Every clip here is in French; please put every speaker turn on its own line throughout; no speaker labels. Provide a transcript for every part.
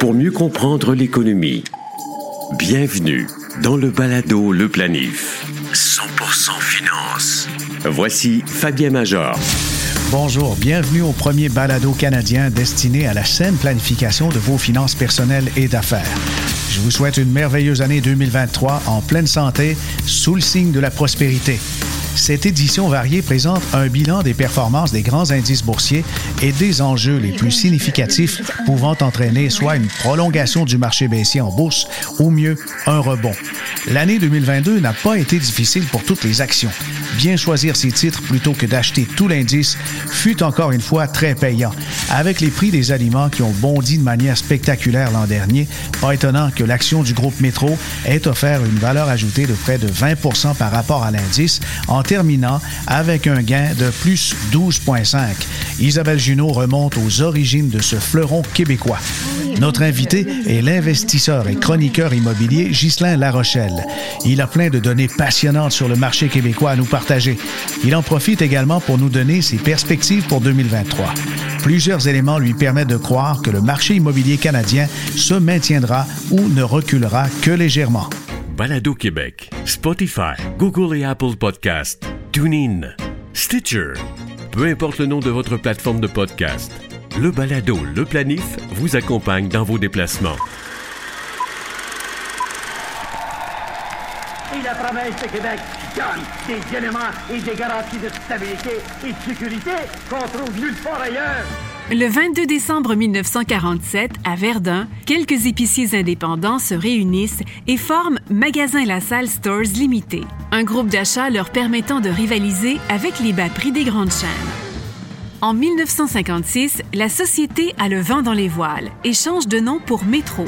Pour mieux comprendre l'économie, bienvenue dans le balado Le Planif. 100% finance. Voici Fabien Major.
Bonjour, bienvenue au premier balado canadien destiné à la saine planification de vos finances personnelles et d'affaires. Je vous souhaite une merveilleuse année 2023 en pleine santé, sous le signe de la prospérité. Cette édition variée présente un bilan des performances des grands indices boursiers et des enjeux les plus significatifs pouvant entraîner soit une prolongation du marché baissier en bourse ou mieux un rebond. L'année 2022 n'a pas été difficile pour toutes les actions. Bien choisir ses titres plutôt que d'acheter tout l'indice fut encore une fois très payant. Avec les prix des aliments qui ont bondi de manière spectaculaire l'an dernier, pas étonnant que l'action du groupe Métro ait offert une valeur ajoutée de près de 20 par rapport à l'indice terminant avec un gain de plus 12,5. Isabelle Junot remonte aux origines de ce fleuron québécois. Notre invité est l'investisseur et chroniqueur immobilier Ghislain Larochelle. Il a plein de données passionnantes sur le marché québécois à nous partager. Il en profite également pour nous donner ses perspectives pour 2023. Plusieurs éléments lui permettent de croire que le marché immobilier canadien se maintiendra ou ne reculera que légèrement.
Balado Québec, Spotify, Google et Apple Podcasts, TuneIn, Stitcher. Peu importe le nom de votre plateforme de podcast, le balado Le Planif vous accompagne dans vos déplacements.
Et la province de Québec donne des éléments et des garanties de stabilité et de sécurité qu'on trouve nulle part ailleurs.
Le 22 décembre 1947, à Verdun, quelques épiciers indépendants se réunissent et forment Magasin La Salle Stores Limité, un groupe d'achat leur permettant de rivaliser avec les bas prix des grandes chaînes. En 1956, la société a le vent dans les voiles et change de nom pour Métro.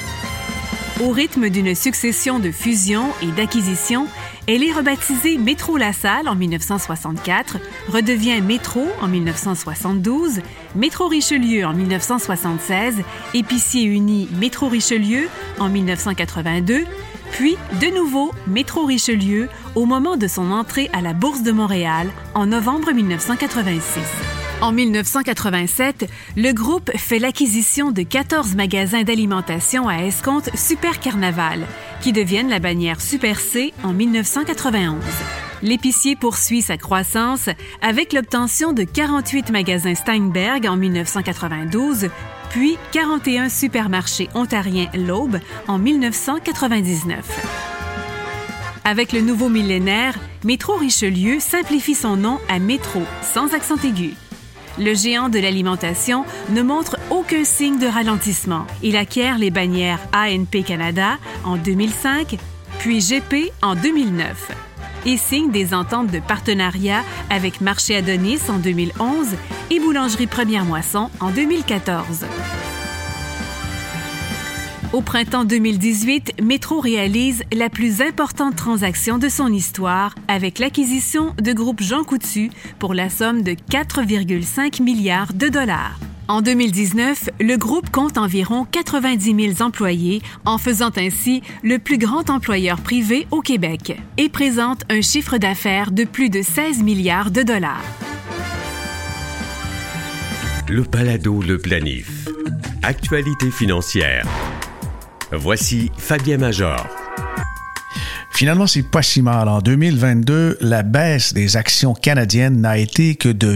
Au rythme d'une succession de fusions et d'acquisitions, elle est rebaptisée Métro La Salle en 1964, redevient Métro en 1972, Métro Richelieu en 1976, Épicier uni Métro Richelieu en 1982, puis de nouveau Métro Richelieu au moment de son entrée à la Bourse de Montréal en novembre 1986. En 1987, le groupe fait l'acquisition de 14 magasins d'alimentation à escompte Super Carnaval, qui deviennent la bannière Super C en 1991. L'épicier poursuit sa croissance avec l'obtention de 48 magasins Steinberg en 1992, puis 41 supermarchés ontariens L'Aube en 1999. Avec le nouveau millénaire, Métro Richelieu simplifie son nom à Métro, sans accent aigu. Le géant de l'alimentation ne montre aucun signe de ralentissement. Il acquiert les bannières ANP Canada en 2005, puis GP en 2009 et signe des ententes de partenariat avec Marché Adonis en 2011 et Boulangerie Première Moisson en 2014. Au printemps 2018, Métro réalise la plus importante transaction de son histoire avec l'acquisition de groupe Jean Coutu pour la somme de 4,5 milliards de dollars. En 2019, le groupe compte environ 90 000 employés, en faisant ainsi le plus grand employeur privé au Québec, et présente un chiffre d'affaires de plus de 16 milliards de dollars.
Le balado Le Planif. Actualité financière. Voici Fabien Major.
Finalement, c'est pas si mal. En 2022, la baisse des actions canadiennes n'a été que de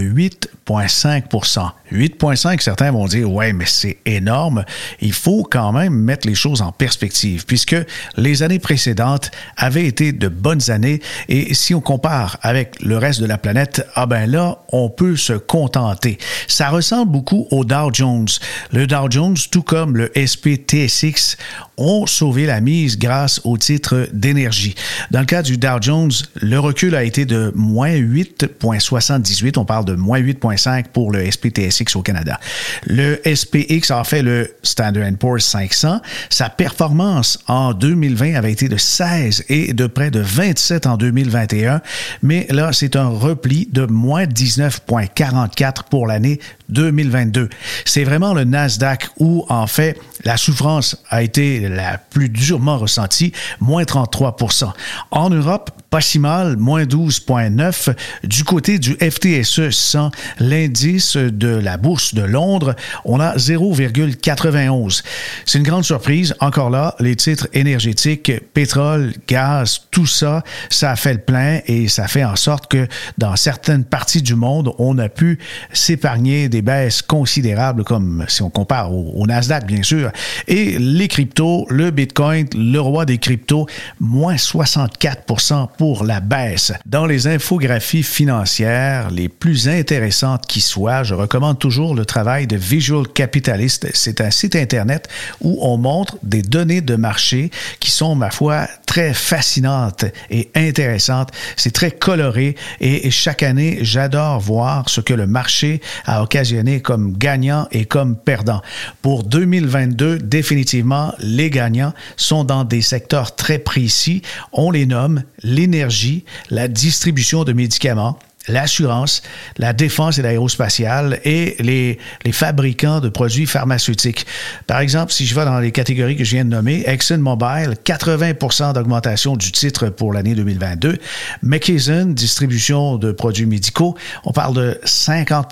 8,5 8,5, certains vont dire, ouais, mais c'est énorme. Il faut quand même mettre les choses en perspective, puisque les années précédentes avaient été de bonnes années, et si on compare avec le reste de la planète, ah ben là, on peut se contenter. Ça ressemble beaucoup au Dow Jones. Le Dow Jones, tout comme le SPTSX, ont sauvé la mise grâce au titre d'énergie. Dans le cas du Dow Jones, le recul a été de moins 8,78. On parle de moins 8,5 pour le SPTSX au Canada. Le SPX a fait le Standard Poor's 500. Sa performance en 2020 avait été de 16 et de près de 27 en 2021, mais là, c'est un repli de moins 19,44 pour l'année 2022. C'est vraiment le Nasdaq où, en fait, la souffrance a été la plus durement ressentie, moins 33% En Europe, pas si mal, moins 12,9. Du côté du FTSE 100, l'indice de la Bourse de Londres, on a 0,91. C'est une grande surprise. Encore là, les titres énergétiques, pétrole, gaz, tout ça, ça a fait le plein et ça fait en sorte que dans certaines parties du monde, on a pu s'épargner des baisses considérables comme si on compare au, Nasdaq, bien sûr. Et les cryptos, le Bitcoin, le roi des cryptos, moins 64% pour la baisse. Dans les infographies financières les plus intéressantes qui soient, je recommande toujours le travail de Visual Capitalist. C'est un site Internet où on montre des données de marché qui sont, ma foi, très fascinantes et intéressantes. C'est très coloré et chaque année, j'adore voir ce que le marché a occasionné comme gagnant et comme perdant. Pour 2022, définitivement, les gagnants sont dans des secteurs très précis. On les nomme l'énergie, la distribution de médicaments, l'assurance, la défense et l'aérospatiale et les, les fabricants de produits pharmaceutiques. Par exemple, si je vais dans les catégories que je viens de nommer, ExxonMobil, 80 d'augmentation du titre pour l'année 2022. McKesson, distribution de produits médicaux, on parle de 50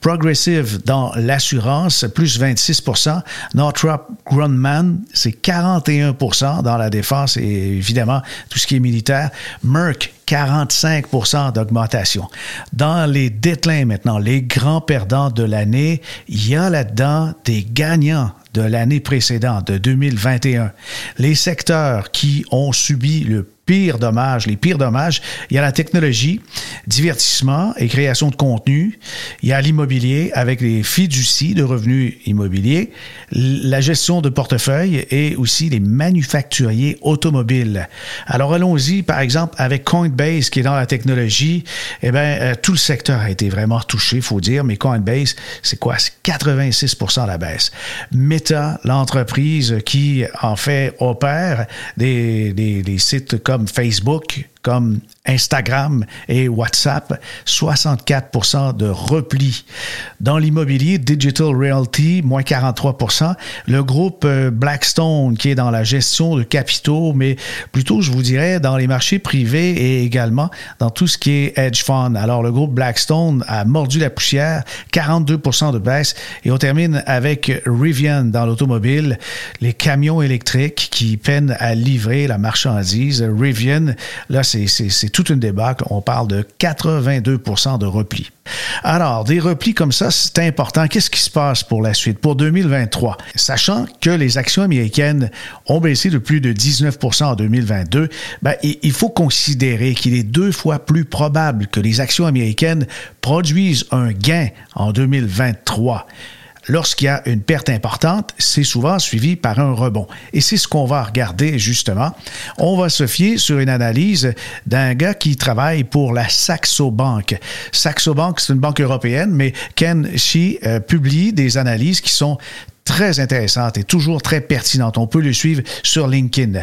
Progressive dans l'assurance, plus 26% Northrop Grumman, c'est 41% dans la défense et évidemment tout ce qui est militaire. Merck, 45% d'augmentation. Dans les déclins maintenant, les grands perdants de l'année, il y a là-dedans des gagnants de l'année précédente, de 2021. Les secteurs qui ont subi le pires dommages, les pires dommages, il y a la technologie, divertissement et création de contenu, il y a l'immobilier avec les fiducies de revenus immobiliers, la gestion de portefeuille et aussi les manufacturiers automobiles. Alors allons-y par exemple avec Coinbase qui est dans la technologie, eh bien euh, tout le secteur a été vraiment touché, faut dire, mais Coinbase, c'est quoi? C'est 86 à la baisse. Meta, l'entreprise qui en fait opère des, des, des sites comme Facebook, comme Instagram et WhatsApp, 64% de repli. Dans l'immobilier, Digital Realty, moins 43 Le groupe euh, Blackstone, qui est dans la gestion de capitaux, mais plutôt, je vous dirais, dans les marchés privés et également dans tout ce qui est hedge fund. Alors, le groupe Blackstone a mordu la poussière, 42 de baisse. Et on termine avec Rivian dans l'automobile, les camions électriques qui peinent à livrer la marchandise. Rivian, là, c'est toute une débâcle. On parle de 82% de repli. Alors, des replis comme ça, c'est important. Qu'est-ce qui se passe pour la suite, pour 2023? Sachant que les actions américaines ont baissé de plus de 19% en 2022, ben, il faut considérer qu'il est deux fois plus probable que les actions américaines produisent un gain en 2023 lorsqu'il y a une perte importante, c'est souvent suivi par un rebond. Et c'est ce qu'on va regarder justement. On va se fier sur une analyse d'un gars qui travaille pour la Saxo Bank. Saxo Bank, c'est une banque européenne, mais Ken Shi euh, publie des analyses qui sont très intéressantes et toujours très pertinentes. On peut le suivre sur LinkedIn.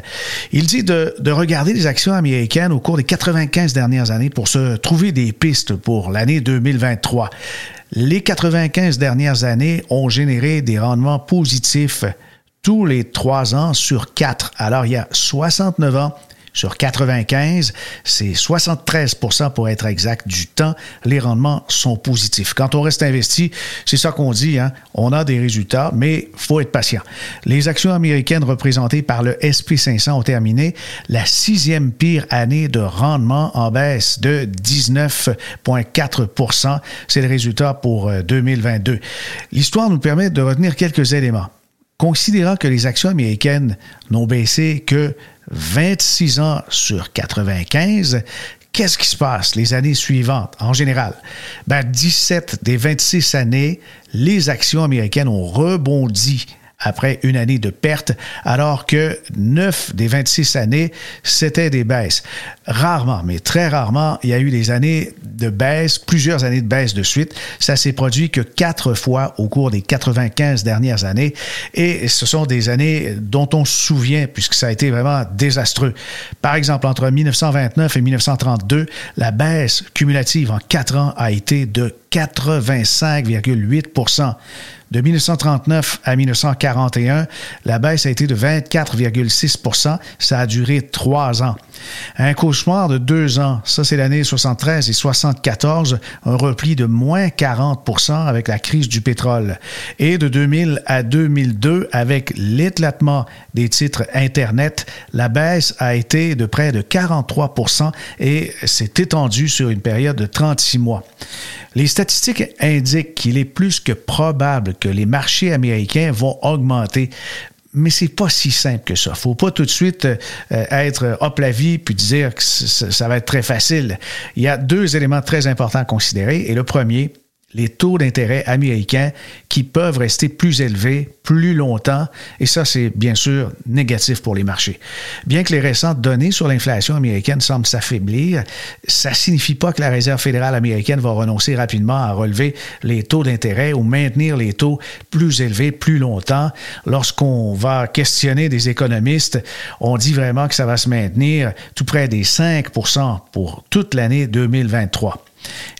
Il dit de, regarder les actions américaines au cours des 95 dernières années pour se trouver des pistes pour l'année 2023. Les 95 dernières années ont généré des rendements positifs tous les trois ans sur quatre. Alors, il y a 69 ans, sur 95, c'est 73% pour être exact du temps, les rendements sont positifs. Quand on reste investi, c'est ça qu'on dit, hein? on a des résultats, mais faut être patient. Les actions américaines représentées par le SP500 ont terminé la sixième pire année de rendement en baisse de 19,4% C'est le résultat pour 2022. Euh, L'histoire nous permet de retenir quelques éléments. Considérant que les actions américaines n'ont baissé que 26 ans sur 95, qu'est-ce qui se passe les années suivantes? En général? Ben, 17 des 26 années, les actions américaines ont rebondi après une année de perte, alors que 9 des 26 années, c'était des baisses. Rarement, mais très rarement, il y a eu des années de baisse, plusieurs années de baisse de suite. Ça s'est produit que quatre fois au cours des 95 dernières années. Et ce sont des années dont on se souvient, puisque ça a été vraiment désastreux. Par exemple, entre 1929 et 1932, la baisse cumulative en quatre ans a été de 85,8 de 1939 à 1941, la baisse a été de 24,6% Ça a duré trois ans. Un cauchemar de deux ans, ça c'est l'année 73 et 74, un repli de moins 40% avec la crise du pétrole. Et de 2000 à 2002, avec l'éclatement des titres Internet, la baisse a été de près de 43% et s'est étendue sur une période de 36 mois. Les statistiques indiquent qu'il est plus que probable que les marchés américains vont augmenter mais c'est pas si simple que ça. Faut pas tout de suite euh, être hop la vie puis dire que ça va être très facile. Il y a deux éléments très importants à considérer. Et le premier, les taux d'intérêt américains qui peuvent rester plus élevés plus longtemps, et ça, c'est bien sûr négatif pour les marchés. Bien que les récentes données sur l'inflation américaine semblent s'affaiblir, ça ne signifie pas que la Réserve fédérale américaine va renoncer rapidement à relever les taux d'intérêt ou maintenir les taux plus élevés plus longtemps. Lorsqu'on va questionner des économistes, on dit vraiment que ça va se maintenir tout près des 5% pour toute l'année 2023.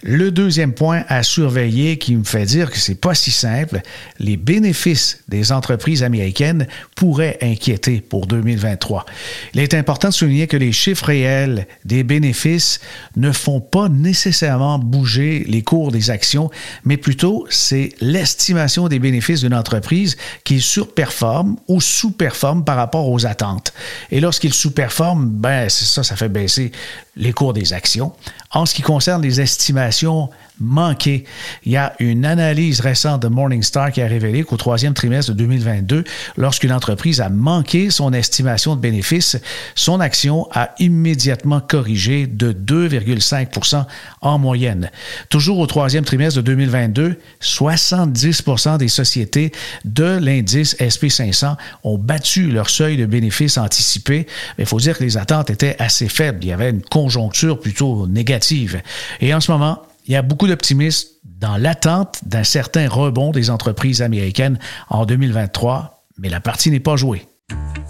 Le deuxième point à surveiller qui me fait dire que c'est pas si simple, les bénéfices des entreprises américaines pourraient inquiéter pour 2023. Il est important de souligner que les chiffres réels des bénéfices ne font pas nécessairement bouger les cours des actions, mais plutôt c'est l'estimation des bénéfices d'une entreprise qui surperforme ou sous-performe par rapport aux attentes. Et lorsqu'il sous-performe, ben ça, ça fait baisser les cours des actions. En ce qui concerne les estimations manqué. Il y a une analyse récente de Morningstar qui a révélé qu'au troisième trimestre de 2022, lorsqu'une entreprise a manqué son estimation de bénéfices, son action a immédiatement corrigé de 2,5% en moyenne. Toujours au troisième trimestre de 2022, 70% des sociétés de l'indice SP500 ont battu leur seuil de bénéfices anticipé. Il faut dire que les attentes étaient assez faibles. Il y avait une conjoncture plutôt négative. Et en ce moment, il y a beaucoup d'optimisme dans l'attente d'un certain rebond des entreprises américaines en 2023, mais la partie n'est pas jouée.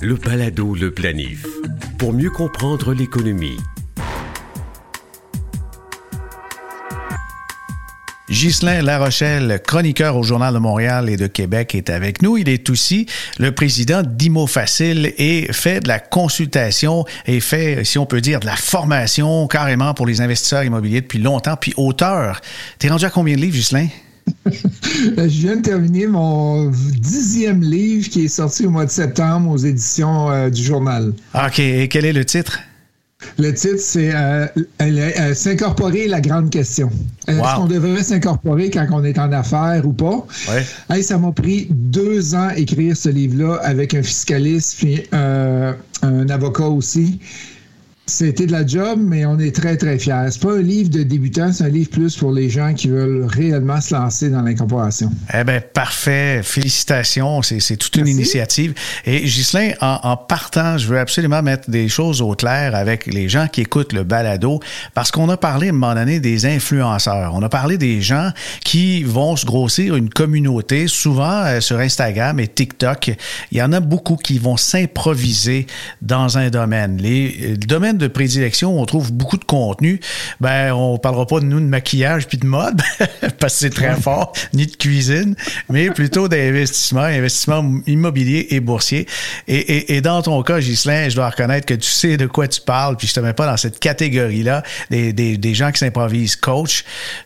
Le Palado, le planif. Pour mieux comprendre l'économie,
Ghislain Larochelle, chroniqueur au Journal de Montréal et de Québec, est avec nous. Il est aussi le président d'Imo Facile et fait de la consultation et fait, si on peut dire, de la formation carrément pour les investisseurs immobiliers depuis longtemps, puis auteur. T'es rendu à combien de livres, Ghislain?
Je viens de terminer mon dixième livre qui est sorti au mois de septembre aux éditions euh, du journal.
OK. Et quel est le titre?
Le titre, c'est euh, euh, S'incorporer la grande question. Est-ce qu'on devrait s'incorporer quand on est en affaires ou pas? Ouais. ça m'a pris deux ans écrire ce livre-là avec un fiscaliste puis euh, un avocat aussi. C'était de la job, mais on est très, très fiers. C'est pas un livre de débutants, c'est un livre plus pour les gens qui veulent réellement se lancer dans l'incorporation.
Eh bien, parfait. Félicitations. C'est toute une initiative. Et Ghislain, en, partant, je veux absolument mettre des choses au clair avec les gens qui écoutent le balado, parce qu'on a parlé à un moment donné des influenceurs. On a parlé des gens qui vont se grossir une communauté, souvent euh, sur Instagram et TikTok. Il y en a beaucoup qui vont s'improviser dans un domaine. Les, euh, le domaine de prédilection, on trouve beaucoup de contenu. Ben, on parlera pas de nous de maquillage puis de mode, parce que c'est très fort, ni de cuisine, mais plutôt d'investissement, investissement immobilier et boursier. Et, dans ton cas, Ghislain, je dois reconnaître que tu sais de quoi tu parles, puis je te mets pas dans cette catégorie-là des, des gens qui s'improvisent coach.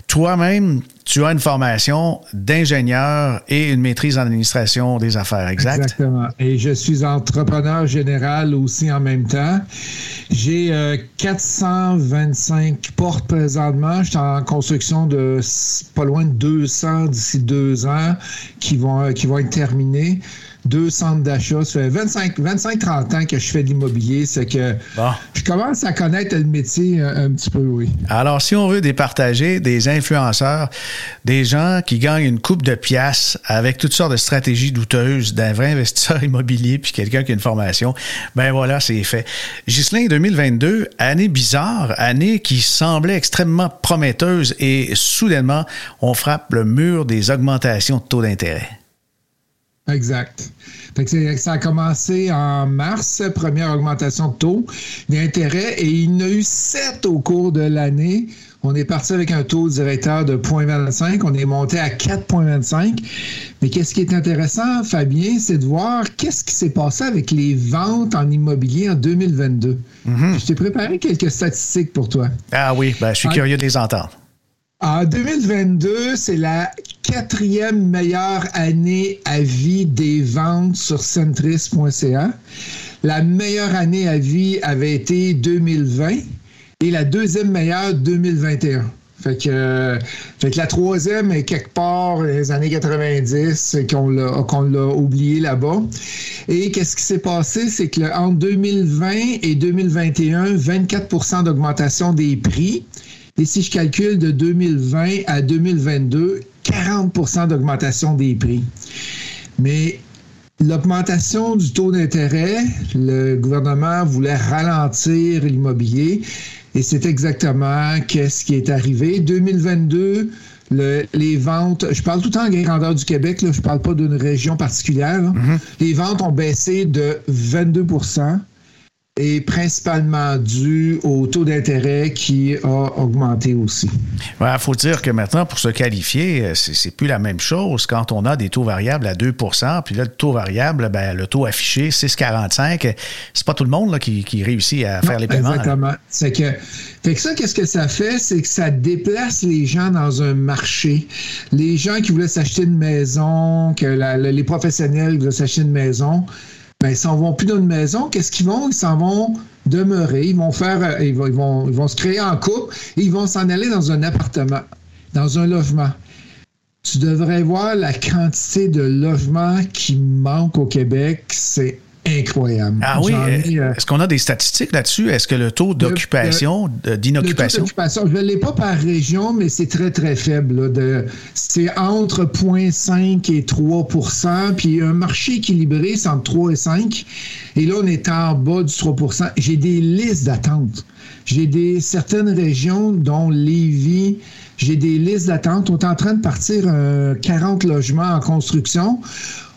Toi-même, tu as une formation d'ingénieur et une maîtrise en administration des affaires, exact?
Exactement. Et je suis entrepreneur général aussi en même temps. J'ai 425 euh, portes présentement. Je suis en construction de pas loin de 200 d'ici deux ans qui vont, qui vont être terminées. Deux centres d'achat. Ça fait 25-30 ans que je fais de l'immobilier. C'est que je commence à connaître le métier un, petit peu, oui.
Alors, si on veut départager des influenceurs, des gens qui gagnent une coupe de pièces avec toutes sortes de stratégies douteuses d'un vrai investisseur immobilier puis quelqu'un qui a une formation, ben voilà, c'est fait. Ghislain, 2022, année bizarre, année qui semblait extrêmement prometteuse et soudainement, on frappe le mur des augmentations de taux d'intérêt.
Exact. ça a commencé en mars, première augmentation de taux d'intérêt, et il y en a eu sept au cours de l'année. On est parti avec un taux directeur de 0,25, on est monté à 4,25. Mais qu'est-ce qui est intéressant, Fabien, c'est de voir qu'est-ce qui s'est passé avec les ventes en immobilier en 2022. Mm-hmm. Je t'ai préparé quelques statistiques pour toi.
Ah oui, ben, je suis curieux de les entendre.
En 2022, c'est la quatrième meilleure année à vie des ventes sur centris.ca. La meilleure année à vie avait été 2020 et la deuxième meilleure 2021. Fait que, la troisième est quelque part les années 90 qu'on l'a, oublié là-bas. Et qu'est-ce qui s'est passé? C'est que entre 2020 et 2021, 24% d'augmentation des prix. Et si je calcule de 2020 à 2022, 40% d'augmentation des prix. Mais l'augmentation du taux d'intérêt, le gouvernement voulait ralentir l'immobilier et c'est exactement ce qui est arrivé. 2022, les ventes, je parle tout le temps en grandeur du Québec, là, je ne parle pas d'une région particulière. Mm-hmm. Les ventes ont baissé de 22 est principalement dû au taux d'intérêt qui a augmenté aussi.
Il faut dire que maintenant, pour se qualifier, euh, c'est plus la même chose quand on a des taux variables à 2% puis là, le taux variable, ben, le taux affiché, 6,45, c'est pas tout le monde là, qui, réussit à faire les paiements.
Exactement. C'est que, fait que ça, qu'est-ce que ça fait? C'est que ça déplace les gens dans un marché. Les gens qui voulaient s'acheter une maison, que les professionnels qui voulaient s'acheter une maison, ben, ils s'en vont plus dans une maison. Qu'est-ce qu'ils vont? Ils s'en vont demeurer. Ils vont faire, euh, ils vont, ils vont, se créer en couple et ils vont s'en aller dans un appartement, dans un logement. Tu devrais voir la quantité de logements qui manquent au Québec. C'est incroyable.
Ah oui? Euh, est-ce qu'on a des statistiques là-dessus? Est-ce que le taux d'occupation, d'inoccupation?
je ne l'ai pas par région, mais c'est très, très faible. C'est entre 0,5 et 3% Puis un marché équilibré, c'est entre 3 et 5. Et là, on est en bas du 3% J'ai des listes d'attente. J'ai des certaines régions, dont Lévis, j'ai des listes d'attente. On est en train de partir 40 logements en construction.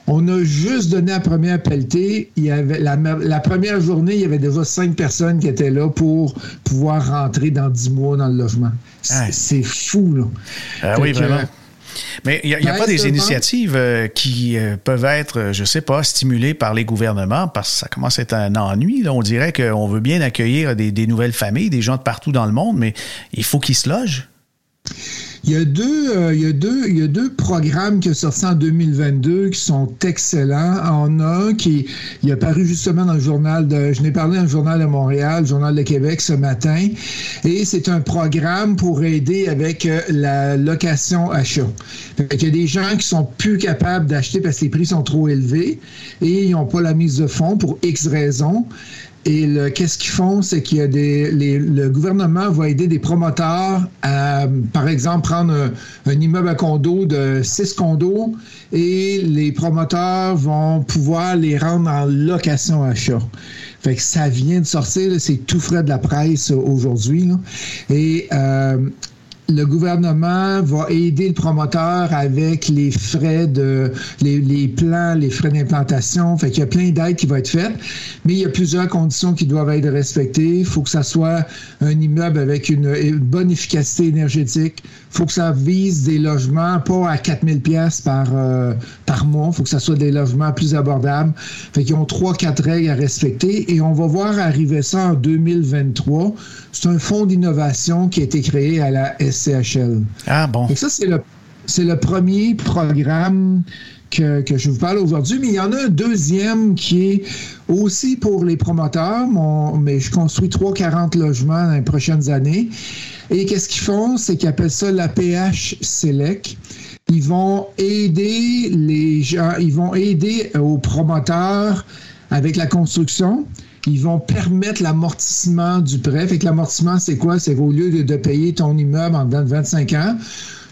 On a juste donné la première pelletée. Il y avait la, première journée, il y avait déjà cinq personnes qui étaient là pour pouvoir rentrer dans dix mois dans le logement. C'est fou, là.
Ah oui, vraiment. mais il n'y a, pas des initiatives euh, qui euh, peuvent être, je ne sais pas, stimulées par les gouvernements parce que ça commence à être un ennui. On dirait qu'on veut bien accueillir des, des, nouvelles familles, des gens de partout dans le monde, mais il faut qu'ils se logent.
Il y a deux, euh, il y a deux, il y a deux programmes qui sont sortis en 2022 qui sont excellents. On a un qui il a paru justement dans le journal de, je n'ai parlé dans le journal de Montréal, le journal de Québec ce matin, et c'est un programme pour aider avec euh, la location achat. Il y a des gens qui sont plus capables d'acheter parce que les prix sont trop élevés et ils n'ont pas la mise de fonds pour X raisons. Et qu'est-ce qu'ils font, c'est qu'il y a le gouvernement va aider des promoteurs à, par exemple, prendre un, immeuble à condo de six condos et les promoteurs vont pouvoir les rendre en location achat. Fait que ça vient de sortir, c'est tout frais de la presse aujourd'hui. Et euh, le gouvernement va aider le promoteur avec les frais de les, plans, les frais d'implantation. Fait qu'il y a plein d'aides qui vont être faites, mais il y a plusieurs conditions qui doivent être respectées. Il faut que ça soit un immeuble avec une, bonne efficacité énergétique. Il faut que ça vise des logements pas à 4000 pièces par euh, par mois. Il faut que ça soit des logements plus abordables. Fait qu'ils ont trois quatre règles à respecter et on va voir arriver ça en 2023. C'est un fonds d'innovation qui a été créé à la SCHL.
Ah bon.
Et ça, c'est le, c'est le premier programme que, que, je vous parle aujourd'hui, mais il y en a un deuxième qui est aussi pour les promoteurs, mais je construis 340 logements dans les prochaines années. Et qu'est-ce qu'ils font? C'est qu'ils appellent ça l'APH Select. ils vont aider les gens, ils vont aider aux promoteurs avec la construction. Ils vont permettre l'amortissement du prêt. Fait que l'amortissement, c'est quoi? C'est qu'au lieu de, payer ton immeuble en dedans de 25 ans,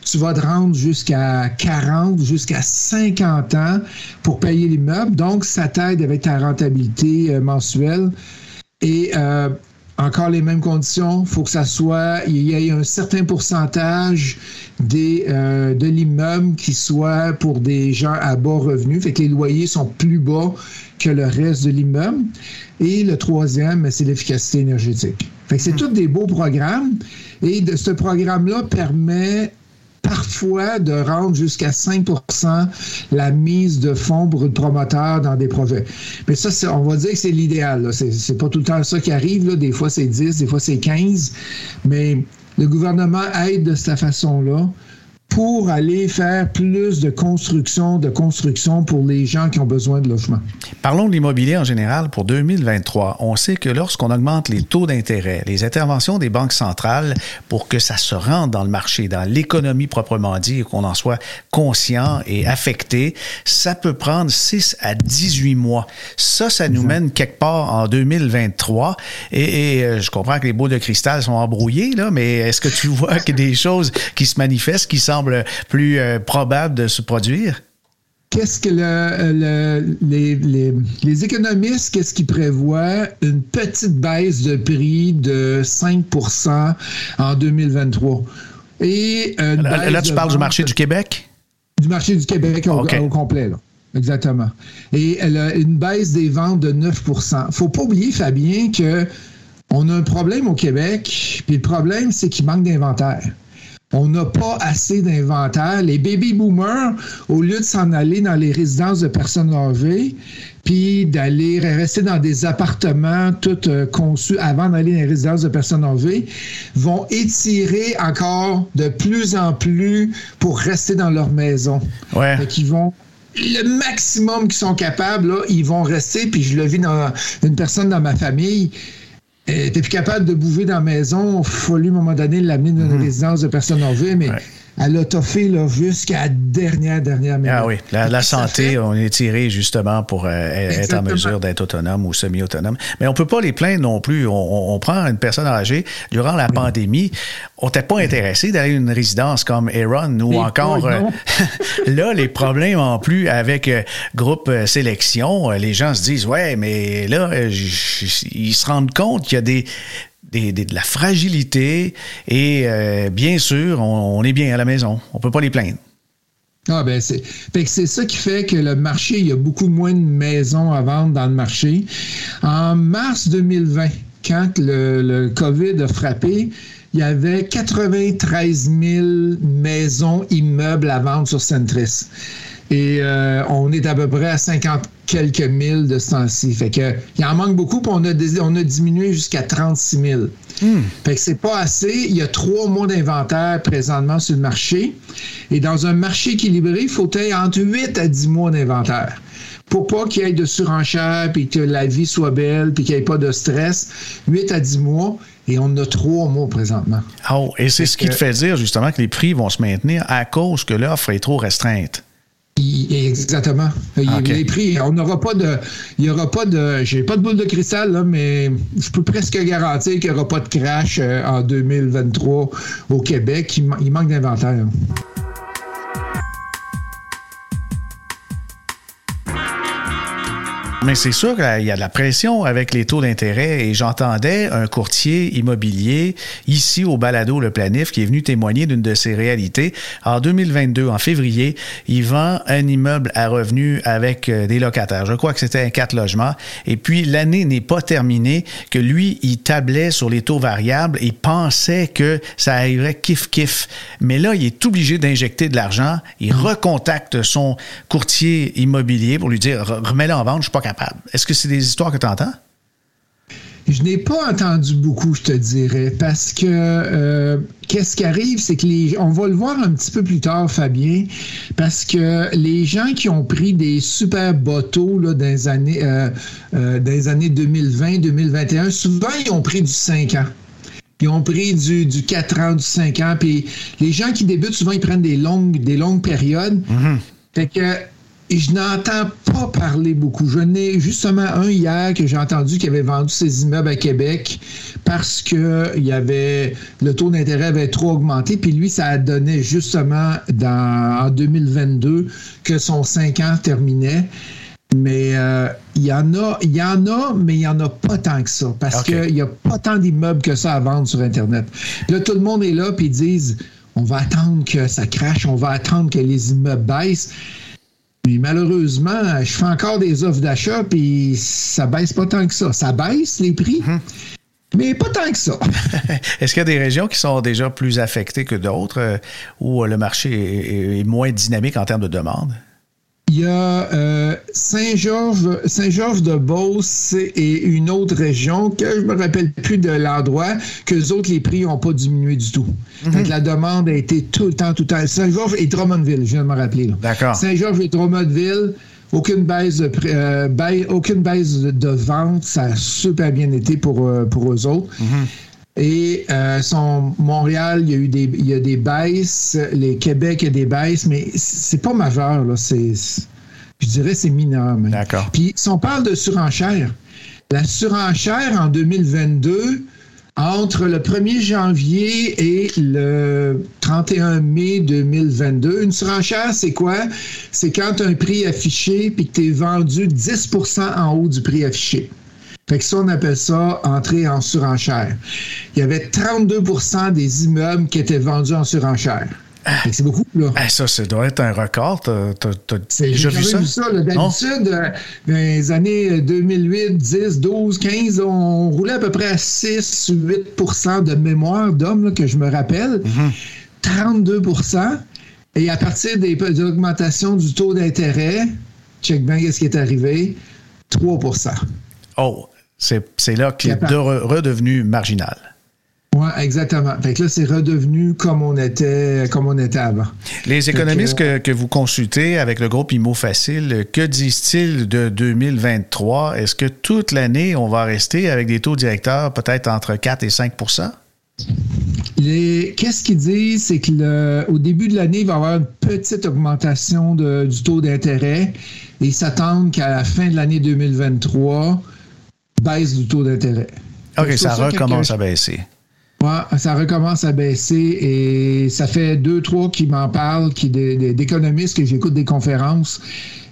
tu vas te rendre jusqu'à 40, jusqu'à 50 ans pour payer l'immeuble. Donc, ça t'aide avec ta rentabilité euh, mensuelle. Et euh, encore les mêmes conditions, il faut que ça soit, il y ait un certain pourcentage des, euh, de l'immeuble qui soit pour des gens à bas revenus, fait que les loyers sont plus bas que le reste de l'immeuble. Et le troisième, c'est l'efficacité énergétique. Fait que c'est hmm. tous des beaux programmes. Et de, ce programme-là permet parfois de rendre jusqu'à 5% la mise de fonds pour le promoteur dans des projets. Mais ça, on va dire que c'est l'idéal. C'est pas tout le temps ça qui arrive. Des fois, c'est 10, des fois, c'est 15. Mais le gouvernement aide de cette façon-là pour aller faire plus de construction, de construction pour les gens qui ont besoin de logement.
Parlons de l'immobilier en général pour 2023. On sait que lorsqu'on augmente les taux d'intérêt, les interventions des banques centrales pour que ça se rende dans le marché, dans l'économie proprement dit, et qu'on en soit conscient et affecté, ça peut prendre 6 à 18 mois. Ça, ça nous mène quelque part en 2023. Et, et euh, je comprends que les bouts de cristal sont embrouillés, là, mais est-ce que tu vois que des choses qui se manifestent, qui plus euh, probable de se produire?
Qu'est-ce que les, économistes, qu'est-ce qu'ils prévoient? Une petite baisse de prix de 5% en 2023. Et
là, tu parles du marché du Québec?
Du marché du Québec au, complet, là. Exactement. Et une baisse des ventes de 9 Il faut pas oublier, Fabien, que on a un problème au Québec, puis le problème, c'est qu'il manque d'inventaire. On n'a pas assez d'inventaire. Les baby boomers, au lieu de s'en aller dans les résidences de personnes âgées, puis d'aller rester dans des appartements tout euh, conçus avant d'aller dans les résidences de personnes âgées, vont étirer encore de plus en plus pour rester dans leur maison.
Ouais.
Fait vont le maximum qu'ils sont capables, là, ils vont rester. Puis je le vis dans une personne dans ma famille t'es plus capable de bouger dans la maison, il fallu à un moment donné l'amener dans une mhm. résidence de personnes âgées, mais elle a toffé là, jusqu'à la dernière, dernière minute.
Ah oui, la, santé, on est tiré justement pour euh, être en mesure d'être autonome ou semi-autonome. Mais on peut pas les plaindre non plus. On, prend une personne âgée, durant la pandémie, on n'était pas intéressé d'aller à une résidence comme Aaron ou encore... Euh, là, les problèmes en plus avec euh, groupe sélection, les gens se disent, ouais, mais là, ils se rendent compte qu'il y a des de la fragilité et euh, bien sûr, on, est bien à la maison. On peut pas les plaindre.
Ah ben c'est c'est ça qui fait que le marché, il y a beaucoup moins de maisons à vendre dans le marché. En mars 2020, quand le, le COVID a frappé, il y avait 93 000 maisons immeubles à vendre sur Centris. Et euh, on est à peu près à 50 quelques mille de ce temps-ci. Fait que, il en manque beaucoup, puis on a, on a diminué jusqu'à 36 000. Hmm. Fait que c'est pas assez. Il y a trois mois d'inventaire présentement sur le marché. Et dans un marché équilibré, il faut entre 8 à 10 mois d'inventaire. Pour pas qu'il y ait de surenchère, puis que la vie soit belle, puis qu'il n'y ait pas de stress, 8 à 10 mois. Et on a trois mois présentement.
Oh, et c'est ce qui te fait dire justement que les prix vont se maintenir à cause que l'offre est trop restreinte.
Exactement. Les prix, on n'aura pas de. Il n'y aura pas de. J'ai pas de boule de cristal, là, mais je peux presque garantir qu'il n'y aura pas de crash euh, en 2023 au Québec. il manque d'inventaire.
Mais c'est sûr qu'il y a de la pression avec les taux d'intérêt et j'entendais un courtier immobilier ici au Balado Le Planif qui est venu témoigner d'une de ces réalités. En 2022, en février, il vend un immeuble à revenu avec euh, des locataires. Je crois que c'était un quatre logements. Et puis l'année n'est pas terminée que lui, il tablait sur les taux variables et pensait que ça arriverait kiff-kiff. Mais là, il est obligé d'injecter de l'argent. Il recontacte son courtier immobilier pour lui dire remets-le en vente, je suis pas est-ce que c'est des histoires que tu entends?
Je n'ai pas entendu beaucoup, je te dirais, parce que euh, qu'est-ce qui arrive, c'est que les, on va le voir un petit peu plus tard, Fabien, parce que les gens qui ont pris des super bateaux là, dans les années, euh, euh, dans les années 2020, 2021, souvent ils ont pris du 5 ans. Ils ont pris du, du 4 ans, du 5 ans. Puis les gens qui débutent, souvent, ils prennent des longues, des longues périodes. Mm-hmm. Fait que je n'entends pas parler beaucoup. Je n'ai justement un hier que j'ai entendu qui avait vendu ses immeubles à Québec parce que il y avait le taux d'intérêt avait trop augmenté. Puis lui, ça a donné justement dans, en 2022 que son 5 ans terminait. Mais euh, il y en a, il y en a, mais il n'y en a pas tant que ça. Parce qu'il n'y a pas tant d'immeubles que ça à vendre sur Internet. Là, tout le monde est là, puis ils disent on va attendre que ça crache, on va attendre que les immeubles baissent. Mais malheureusement, je fais encore des offres d'achat, puis ça baisse pas tant que ça. Ça baisse les prix, mhm. mais pas tant que ça.
Est-ce qu'il y a des régions qui sont déjà plus affectées que d'autres, euh, où le marché est moins dynamique en termes de demande?
Il y a euh, Saint-Georges, Saint-Georges-de-Beauce et une autre région que je me rappelle plus de l'endroit, que les autres, les prix n'ont pas diminué du tout. Mhm. la demande a été tout le temps, tout le temps. Saint-Georges et Drummondville, je viens de me rappeler.
D'accord.
Saint-Georges et Drummondville, aucune baisse de, euh, aucune baisse de, vente. Ça a super bien été pour, euh, pour eux autres. Mhm. Et euh, son Montréal, il y a eu des, il y a des baisses. Les Québec, il y a des baisses, mais c'est pas majeur. Là. C'est, je dirais c'est mineur.
D'accord.
Puis si on parle de surenchère, la surenchère en 2022, entre le 1er janvier et le 31 mai 2022, une surenchère, c'est quoi? C'est quand un prix affiché puis que tu es vendu 10% en haut du prix affiché. Fait que ça, on appelle ça entrer en surenchère. Il y avait 32% des immeubles qui étaient vendus en surenchère. C'est beaucoup, là.
Ah, ça, ça doit être un record. T'as
déjà vu ça? ça D'habitude, euh, dans les années 2008, 10, 12, 15, on roulait à peu près à 6 8% de mémoire d'hommes que je me rappelle. 32 mm-hmm. Et à partir des, de l'augmentation du taux d'intérêt, check bien qu'est-ce qui est arrivé, 3%
Oh, c'est là qu'il est redevenu marginal.
Oui, exactement. Fait que là, c'est redevenu comme on était, comme on était avant.
Les économistes que, vous consultez avec le groupe IMO Facile, que disent-ils de 2023? Est-ce que toute l'année, on va rester avec des taux directeurs peut-être entre 4 et 5%
Qu'est-ce qu'ils disent, c'est qu'au début de l'année, il va y avoir une petite augmentation du taux d'intérêt et ils s'attendent qu'à la fin de l'année 2023, baisse du taux d'intérêt.
OK, ça, recommence à baisser.
Oui, ça recommence à baisser et ça fait deux, trois qui m'en parlent, qui d'économistes que j'écoute des conférences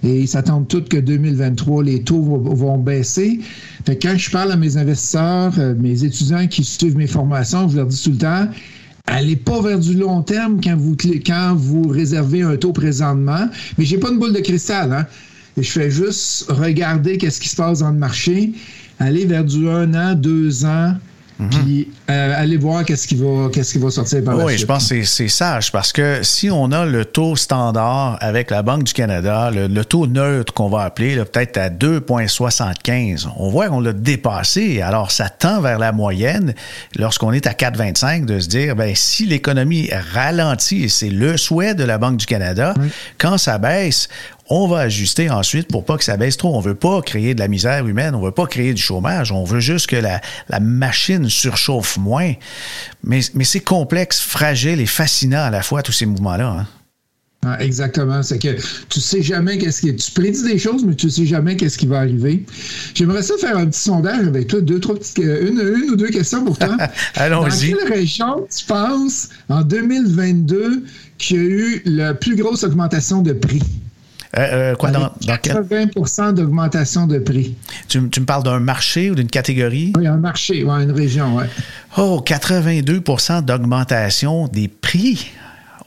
et ils s'attendent tous que 2023, les taux vont, baisser. Fait quand je parle à mes investisseurs, euh, mes étudiants qui suivent mes formations, je leur dis tout le temps, allez pas vers du long terme quand vous, quand vous réservez un taux présentement. Mais j'ai pas une boule de cristal, hein. Je fais juste regarder qu'est-ce qui se passe dans le marché aller vers du un an, deux ans, mhm. puis euh, aller voir qu'est-ce qui va qu'est-ce qui va sortir par
la
suite.
Oui, je pense que c'est sage parce que si on a le taux standard avec la Banque du Canada, le, taux neutre qu'on va appeler peut-être à 2,75, on voit qu'on l'a dépassé. Alors ça tend vers la moyenne lorsqu'on est à 4,25 de se dire ben si l'économie ralentit et c'est le souhait de la Banque du Canada, quand ça baisse, on va ajuster ensuite pour pas que ça baisse trop. On veut pas créer de la misère humaine, on veut pas créer du chômage, on veut juste que la, machine surchauffe moins. Mais, mais c'est complexe, fragile et fascinant à la fois, tous ces mouvements-là. Hein.
Ah, exactement. C'est que tu sais jamais qu'est-ce qui. Tu prédis des choses, mais tu sais jamais qu'est-ce qui va arriver. J'aimerais ça faire un petit sondage avec toi, deux, trois petites. Une, une ou deux questions pour toi.
Allons-y.
Dans quelle région tu penses en 2022 qu'il y a eu la plus grosse augmentation de prix?
Euh, euh, quoi, dans,
80% d'augmentation de prix.
Tu, me parles d'un marché ou d'une catégorie?
Oui, un marché, ou une région, oui.
Oh, 82% d'augmentation des prix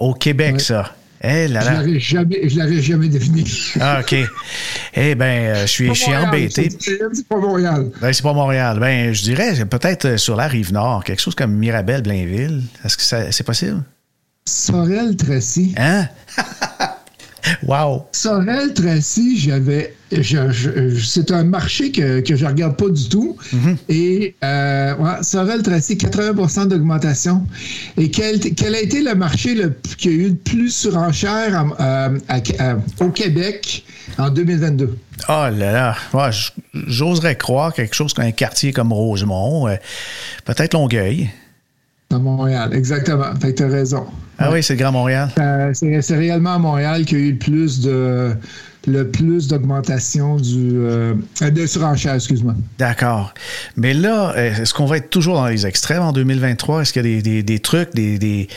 au Québec, ça. Eh là là.
Je ne l'aurais jamais deviné.
Ah, OK. Eh bien, euh, je suis, je embêté.
C'est pas Montréal.
Ben, c'est pas Montréal. Ben, je dirais peut-être sur la rive nord, quelque chose comme Mirabel, Blainville. Est-ce que c'est possible?
Sorel-Tracy.
Hein? Wow!
Sorel Tracy, j'avais. c'est un marché que, que je regarde pas du tout. Mm-hmm. Et euh, Sorel Tracy, 80% d'augmentation. Et quel, quel, a été le marché le, qui a eu le plus surenchère euh, au Québec en 2022? Oh
là là, j'oserais croire quelque chose qu'un quartier comme Rosemont, euh, peut-être Longueuil.
À Montréal, exactement. Fait que as raison.
Ah oui, c'est le Grand Montréal.
Euh, c'est réellement à Montréal qu'il y a eu le plus de le plus d'augmentation du euh, de surenchère, excuse-moi.
D'accord. Mais là, est-ce qu'on va être toujours dans les extrêmes en 2023? Est-ce qu'il y a des, des, trucs, des, des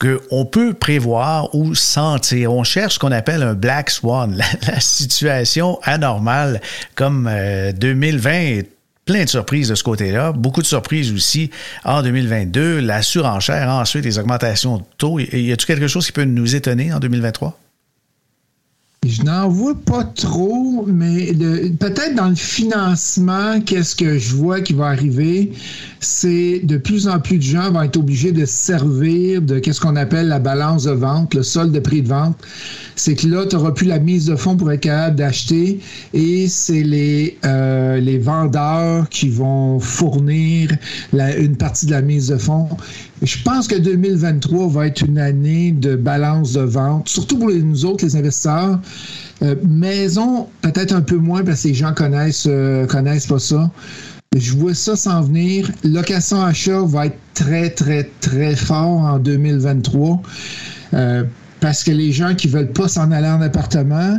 qu'on peut prévoir ou sentir? On cherche ce qu'on appelle un black swan, la, situation anormale, comme 2020 euh, est plein de surprises de ce côté-là, beaucoup de surprises aussi en 2022, la surenchère, ensuite les augmentations de taux. Y a-t-il quelque chose qui peut nous étonner en 2023?
Je n'en vois pas trop, mais peut-être dans le financement, qu'est-ce que je vois qui va arriver, c'est de plus en plus de gens vont être obligés de servir de qu'est-ce qu'on appelle la balance de vente, le solde de prix de vente. C'est que là, tu n'auras plus la mise de fonds pour être capable d'acheter et c'est les, euh, les vendeurs qui vont fournir une partie de la mise de fonds. Je pense que 2023 va être une année de balance de vente, surtout pour nous autres, les investisseurs. Euh, maison, peut-être un peu moins parce que les gens connaissent, euh, connaissent pas ça. Je vois ça s'en venir. Location achat va être très, très, très fort en 2023 euh, parce que les gens qui veulent pas s'en aller en appartement,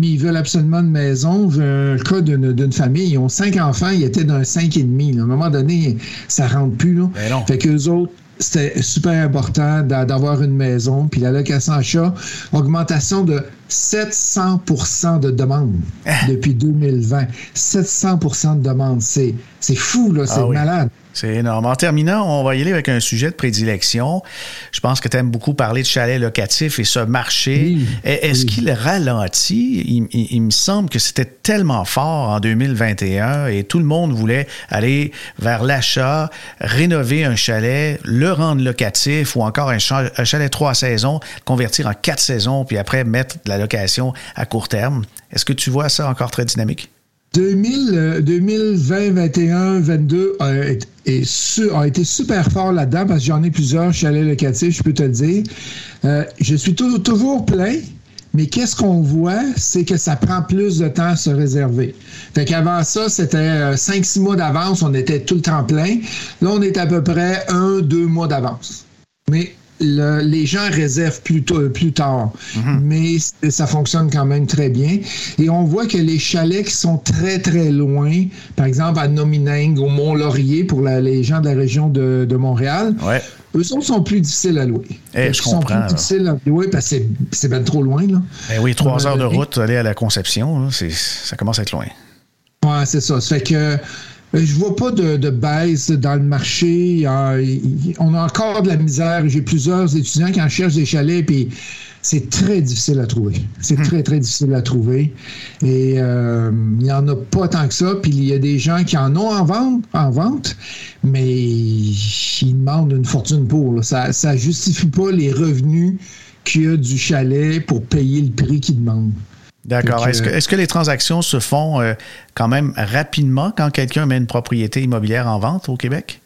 mais ils veulent absolument une maison. J'ai un cas d'une famille, ils ont cinq enfants, ils étaient d'un cinq et demi. À un moment donné, ça rentre plus. Là. Ben fait qu'eux autres, c'était super important d'avoir une maison. Puis la location achat, augmentation de 700% de demande ah. depuis 2020. 700% de demande. C'est fou, là. C'est ah malade.
C'est énorme. En terminant, on va y aller avec un sujet de prédilection. Je pense que tu aimes beaucoup parler de chalets locatifs et ce marché. Est-ce qu'il ralentit? Il, me semble que c'était tellement fort en 2021 et tout le monde voulait aller vers l'achat, rénover un chalet, le rendre locatif ou encore un, chalet trois saisons, convertir en quatre saisons, puis après mettre de la location à court terme. Est-ce que tu vois ça encore très dynamique?
2000, 2020, 21, 22 a, a été super fort là-dedans parce que j'en ai plusieurs chalets locatifs, je peux te le dire. Euh, je suis toujours plein, mais qu'est-ce qu'on voit, c'est que ça prend plus de temps à se réserver. Fait qu'avant ça, c'était 5-6 euh, mois d'avance, on était tout le temps plein. Là, on est à peu près 1-2 mois d'avance. Mais les gens réservent plus, plus tard, mhm. mais ça fonctionne quand même très bien. Et on voit que les chalets qui sont très, très loin, par exemple à Nomineng, au Mont-Laurier, pour les gens de la région de, Montréal, eux sont plus difficiles à louer.
Eh, je sont plus
difficiles à louer parce que c'est bien trop loin. Là.
Eh oui, trois heures de route, aller à la Conception, ça commence à être loin.
Oui, c'est ça. Ça fait que euh, je vois pas de, baisse dans le marché. on a encore de la misère. J'ai plusieurs étudiants qui en cherchent des chalets, puis c'est très difficile à trouver. C'est hmm. très, très difficile à trouver. Et euh, il n'y en a pas tant que ça. Puis il y a des gens qui en ont en vente, en vente mais ils demandent une fortune pour. Ça ne justifie pas les revenus qu'il y a du chalet pour payer le prix qu'ils demandent.
D'accord. Est-ce que, est que, les transactions se font euh, quand même rapidement quand quelqu'un met une propriété immobilière en vente au Québec?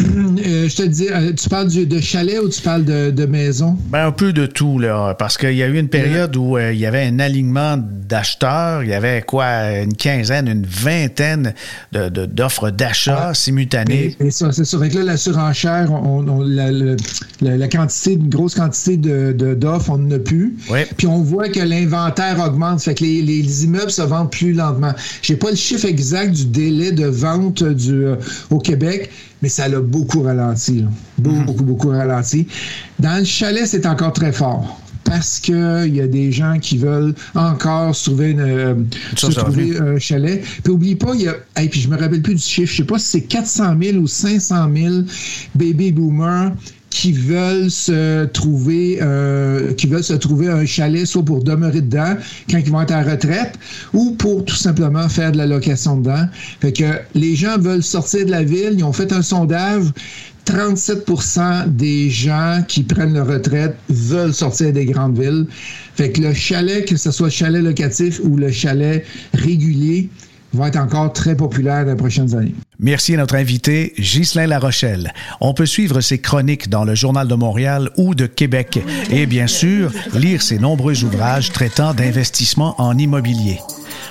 Euh, je te dis, euh, tu parles de chalet ou tu parles de, maison?
Ben, un peu de tout, là. Parce qu'il y a eu une période où euh, il y avait un alignement d'acheteurs. Il y avait quoi, une quinzaine, une vingtaine d'offres d'achat ah, simultanées.
Et, ça, c'est sûr. Fait là, la surenchère, on, la, quantité, une grosse quantité d'offres, on n'en a plus. Puis on voit que l'inventaire augmente. Fait que les, immeubles se vendent plus lentement. J'ai pas le chiffre exact du délai de vente du, au Québec mais ça l'a beaucoup ralenti. Beaucoup, mhm. beaucoup, beaucoup ralenti. Dans le chalet, c'est encore très fort parce qu'il y a des gens qui veulent encore se trouver, euh, un chalet. Puis oublie pas, il y a, et puis je me rappelle plus du chiffre, je sais pas si c'est 400 000 ou 500 000 baby boomers qui veulent se trouver euh, qui veulent se trouver un chalet soit pour demeurer dedans quand ils vont être à retraite ou pour tout simplement faire de la location dedans. Fait que les gens veulent sortir de la ville, ils ont fait un sondage 37% des gens qui prennent leur retraite veulent sortir des grandes villes. Fait que le chalet, que ce soit le chalet locatif ou le chalet régulier, va être encore très populaire les prochaines années.
Merci à notre invité, Ghislain Larochelle. On peut suivre ses chroniques dans le Journal de Montréal ou de Québec et bien sûr, lire ses nombreux ouvrages traitant d'investissement en immobilier.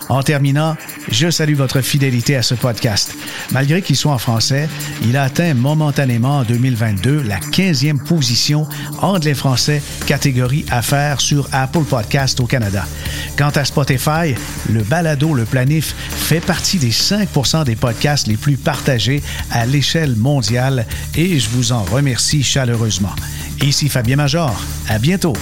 En terminant, Je salue votre fidélité à ce podcast. Malgré qu'il soit en français, il atteint momentanément en 2022 la 15e position anglais français catégorie affaires sur Apple Podcast au Canada. Quant à Spotify, le balado Le Planif fait partie des 5 des podcasts les plus partagés à l'échelle mondiale et je vous en remercie chaleureusement. Ici Fabien Major. À bientôt.